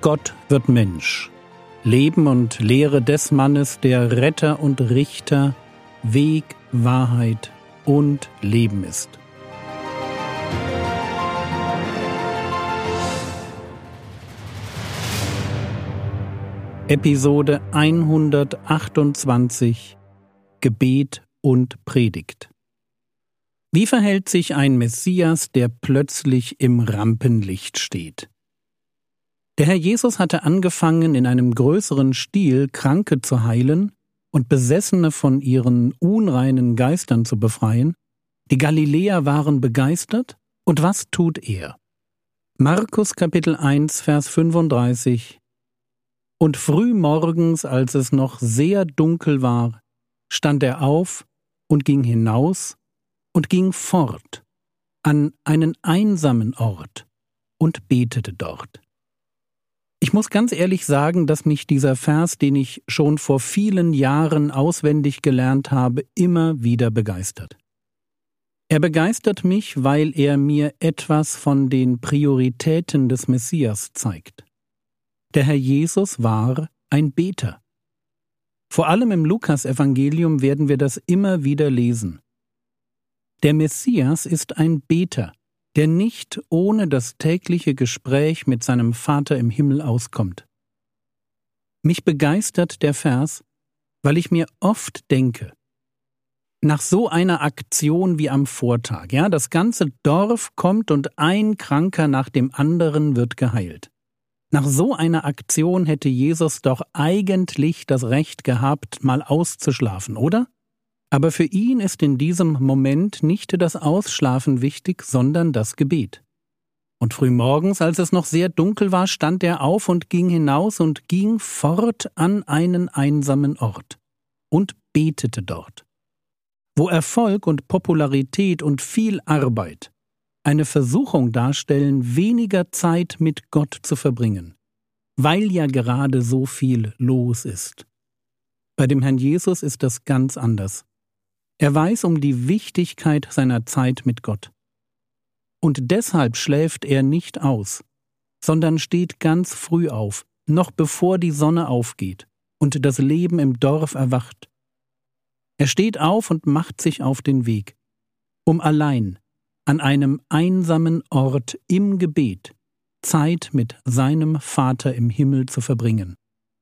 Gott wird Mensch. Leben und Lehre des Mannes, der Retter und Richter, Weg, Wahrheit und Leben ist. Episode 128 Gebet und Predigt Wie verhält sich ein Messias, der plötzlich im Rampenlicht steht? Der Herr Jesus hatte angefangen, in einem größeren Stil Kranke zu heilen und Besessene von ihren unreinen Geistern zu befreien. Die Galiläer waren begeistert, und was tut er? Markus Kapitel 1, Vers 35 Und früh morgens, als es noch sehr dunkel war, stand er auf und ging hinaus und ging fort an einen einsamen Ort und betete dort. Ich muss ganz ehrlich sagen, dass mich dieser Vers, den ich schon vor vielen Jahren auswendig gelernt habe, immer wieder begeistert. Er begeistert mich, weil er mir etwas von den Prioritäten des Messias zeigt. Der Herr Jesus war ein Beter. Vor allem im Lukasevangelium werden wir das immer wieder lesen. Der Messias ist ein Beter, der nicht ohne das tägliche Gespräch mit seinem Vater im Himmel auskommt. Mich begeistert der Vers, weil ich mir oft denke, nach so einer Aktion wie am Vortag, ja, das ganze Dorf kommt und ein Kranker nach dem anderen wird geheilt. Nach so einer Aktion hätte Jesus doch eigentlich das Recht gehabt, mal auszuschlafen, oder? Aber für ihn ist in diesem Moment nicht das Ausschlafen wichtig, sondern das Gebet. Und frühmorgens, als es noch sehr dunkel war, stand er auf und ging hinaus und ging fort an einen einsamen Ort und betete dort. Wo Erfolg und Popularität und viel Arbeit eine Versuchung darstellen, weniger Zeit mit Gott zu verbringen, weil ja gerade so viel los ist. Bei dem Herrn Jesus ist das ganz anders. Er weiß um die Wichtigkeit seiner Zeit mit Gott. Und deshalb schläft er nicht aus, sondern steht ganz früh auf, noch bevor die Sonne aufgeht und das Leben im Dorf erwacht. Er steht auf und macht sich auf den Weg, um allein an einem einsamen Ort im Gebet Zeit mit seinem Vater im Himmel zu verbringen.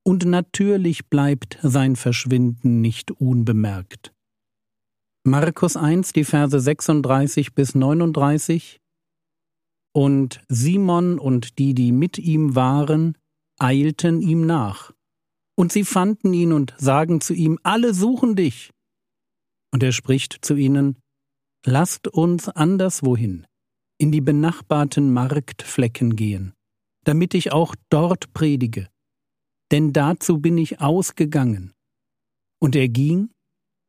Und natürlich bleibt sein Verschwinden nicht unbemerkt. Markus 1, die Verse 36 bis 39. Und Simon und die, die mit ihm waren, eilten ihm nach. Und sie fanden ihn und sagen zu ihm, alle suchen dich. Und er spricht zu ihnen, Lasst uns anderswohin, in die benachbarten Marktflecken gehen, damit ich auch dort predige, denn dazu bin ich ausgegangen. Und er ging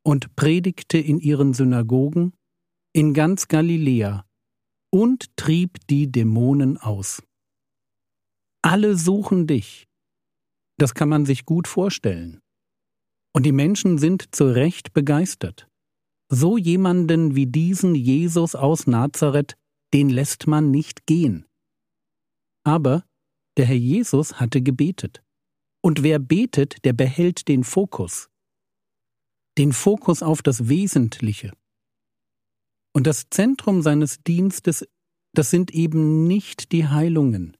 und predigte in ihren Synagogen in ganz Galiläa und trieb die Dämonen aus. Alle suchen dich. Das kann man sich gut vorstellen. Und die Menschen sind zu Recht begeistert. So jemanden wie diesen Jesus aus Nazareth, den lässt man nicht gehen. Aber der Herr Jesus hatte gebetet. Und wer betet, der behält den Fokus den Fokus auf das Wesentliche. Und das Zentrum seines Dienstes, das sind eben nicht die Heilungen.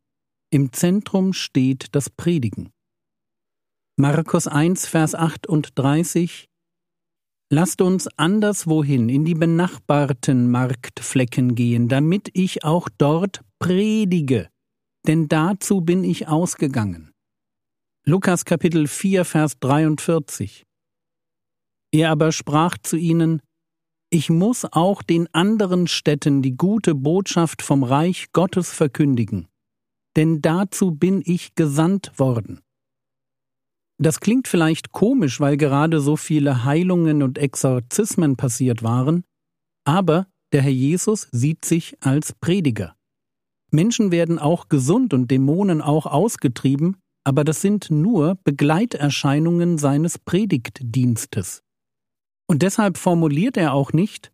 Im Zentrum steht das Predigen. Markus 1, Vers 38 Lasst uns anderswohin in die benachbarten Marktflecken gehen, damit ich auch dort predige, denn dazu bin ich ausgegangen. Lukas Kapitel 4, Vers 43 er aber sprach zu ihnen, Ich muss auch den anderen Städten die gute Botschaft vom Reich Gottes verkündigen, denn dazu bin ich gesandt worden. Das klingt vielleicht komisch, weil gerade so viele Heilungen und Exorzismen passiert waren, aber der Herr Jesus sieht sich als Prediger. Menschen werden auch gesund und Dämonen auch ausgetrieben, aber das sind nur Begleiterscheinungen seines Predigtdienstes. Und deshalb formuliert er auch nicht,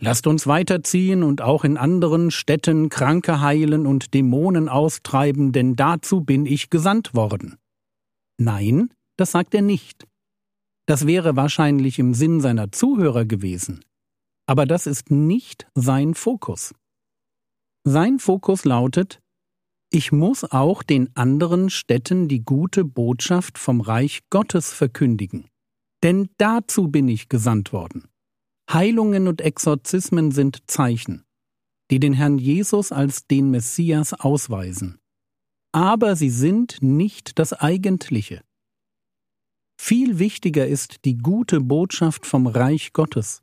Lasst uns weiterziehen und auch in anderen Städten Kranke heilen und Dämonen austreiben, denn dazu bin ich gesandt worden. Nein, das sagt er nicht. Das wäre wahrscheinlich im Sinn seiner Zuhörer gewesen. Aber das ist nicht sein Fokus. Sein Fokus lautet, ich muss auch den anderen Städten die gute Botschaft vom Reich Gottes verkündigen. Denn dazu bin ich gesandt worden. Heilungen und Exorzismen sind Zeichen, die den Herrn Jesus als den Messias ausweisen. Aber sie sind nicht das Eigentliche. Viel wichtiger ist die gute Botschaft vom Reich Gottes.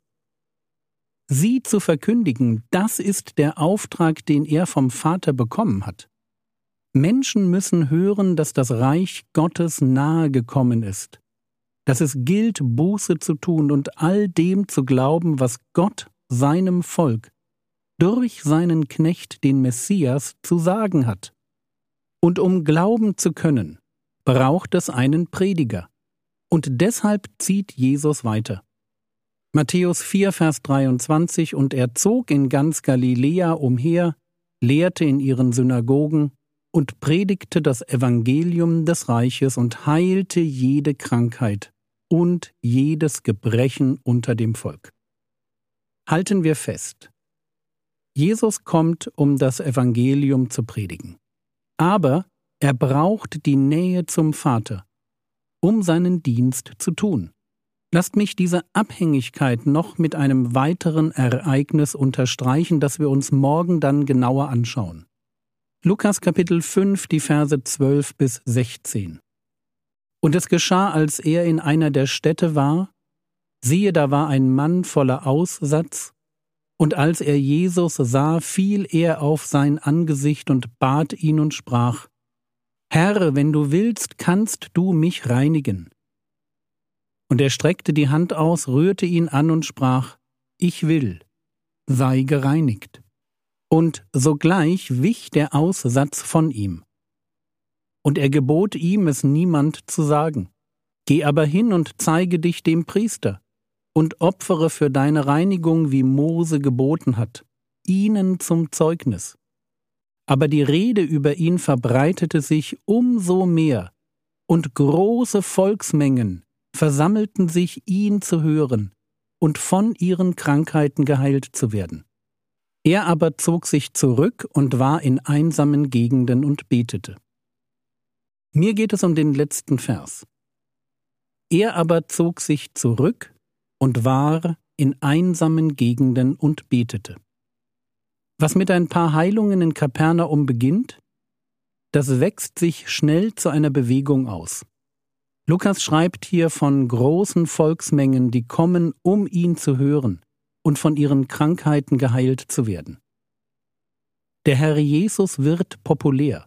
Sie zu verkündigen, das ist der Auftrag, den er vom Vater bekommen hat. Menschen müssen hören, dass das Reich Gottes nahe gekommen ist, dass es gilt, Buße zu tun und all dem zu glauben, was Gott seinem Volk durch seinen Knecht den Messias zu sagen hat. Und um glauben zu können, braucht es einen Prediger. Und deshalb zieht Jesus weiter. Matthäus 4, Vers 23 Und er zog in ganz Galiläa umher, lehrte in ihren Synagogen und predigte das Evangelium des Reiches und heilte jede Krankheit und jedes Gebrechen unter dem Volk. Halten wir fest. Jesus kommt, um das Evangelium zu predigen. Aber er braucht die Nähe zum Vater, um seinen Dienst zu tun. Lasst mich diese Abhängigkeit noch mit einem weiteren Ereignis unterstreichen, das wir uns morgen dann genauer anschauen. Lukas Kapitel 5, die Verse 12 bis 16. Und es geschah, als er in einer der Städte war, siehe, da war ein Mann voller Aussatz, und als er Jesus sah, fiel er auf sein Angesicht und bat ihn und sprach, Herr, wenn du willst, kannst du mich reinigen. Und er streckte die Hand aus, rührte ihn an und sprach, Ich will, sei gereinigt. Und sogleich wich der Aussatz von ihm und er gebot ihm, es niemand zu sagen. Geh aber hin und zeige dich dem Priester und opfere für deine Reinigung, wie Mose geboten hat, ihnen zum Zeugnis. Aber die Rede über ihn verbreitete sich umso mehr, und große Volksmengen versammelten sich, ihn zu hören und von ihren Krankheiten geheilt zu werden. Er aber zog sich zurück und war in einsamen Gegenden und betete. Mir geht es um den letzten Vers. Er aber zog sich zurück und war in einsamen Gegenden und betete. Was mit ein paar Heilungen in Kapernaum beginnt, das wächst sich schnell zu einer Bewegung aus. Lukas schreibt hier von großen Volksmengen, die kommen, um ihn zu hören und von ihren Krankheiten geheilt zu werden. Der Herr Jesus wird populär.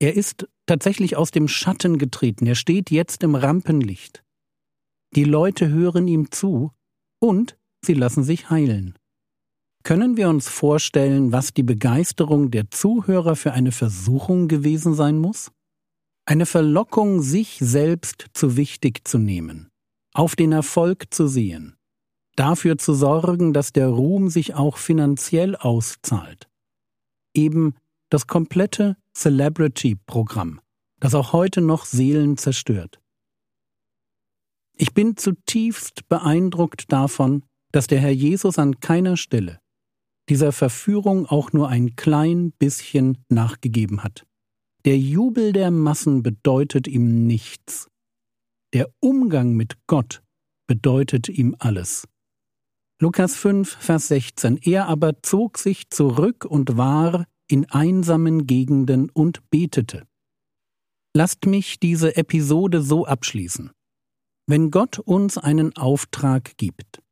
Er ist tatsächlich aus dem Schatten getreten. Er steht jetzt im Rampenlicht. Die Leute hören ihm zu und sie lassen sich heilen. Können wir uns vorstellen, was die Begeisterung der Zuhörer für eine Versuchung gewesen sein muss? Eine Verlockung, sich selbst zu wichtig zu nehmen, auf den Erfolg zu sehen, dafür zu sorgen, dass der Ruhm sich auch finanziell auszahlt. Eben das komplette Celebrity-Programm, das auch heute noch Seelen zerstört. Ich bin zutiefst beeindruckt davon, dass der Herr Jesus an keiner Stelle dieser Verführung auch nur ein klein bisschen nachgegeben hat. Der Jubel der Massen bedeutet ihm nichts. Der Umgang mit Gott bedeutet ihm alles. Lukas 5, Vers 16. Er aber zog sich zurück und war in einsamen Gegenden und betete. Lasst mich diese Episode so abschließen. Wenn Gott uns einen Auftrag gibt,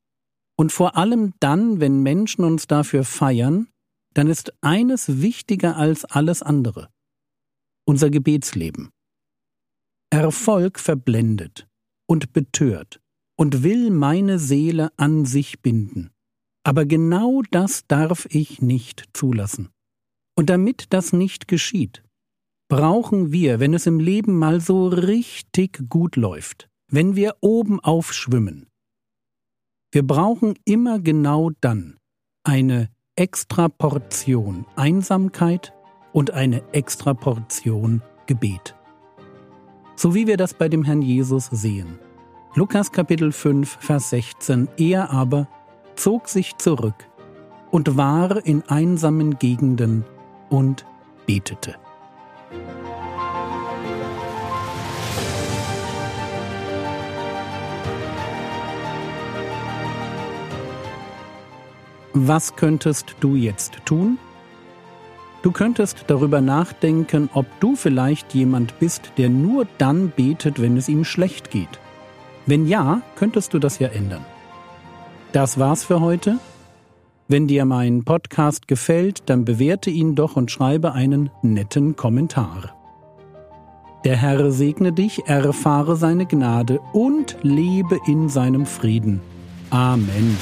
und vor allem dann, wenn Menschen uns dafür feiern, dann ist eines wichtiger als alles andere. Unser Gebetsleben. Erfolg verblendet und betört und will meine Seele an sich binden. Aber genau das darf ich nicht zulassen. Und damit das nicht geschieht, brauchen wir, wenn es im Leben mal so richtig gut läuft, wenn wir oben aufschwimmen, Wir brauchen immer genau dann eine extra Portion Einsamkeit und eine extra Portion Gebet. So wie wir das bei dem Herrn Jesus sehen. Lukas Kapitel 5, Vers 16. Er aber zog sich zurück und war in einsamen Gegenden und betete. Was könntest du jetzt tun? Du könntest darüber nachdenken, ob du vielleicht jemand bist, der nur dann betet, wenn es ihm schlecht geht. Wenn ja, könntest du das ja ändern. Das war's für heute. Wenn dir mein Podcast gefällt, dann bewerte ihn doch und schreibe einen netten Kommentar. Der Herr segne dich, erfahre seine Gnade und lebe in seinem Frieden. Amen.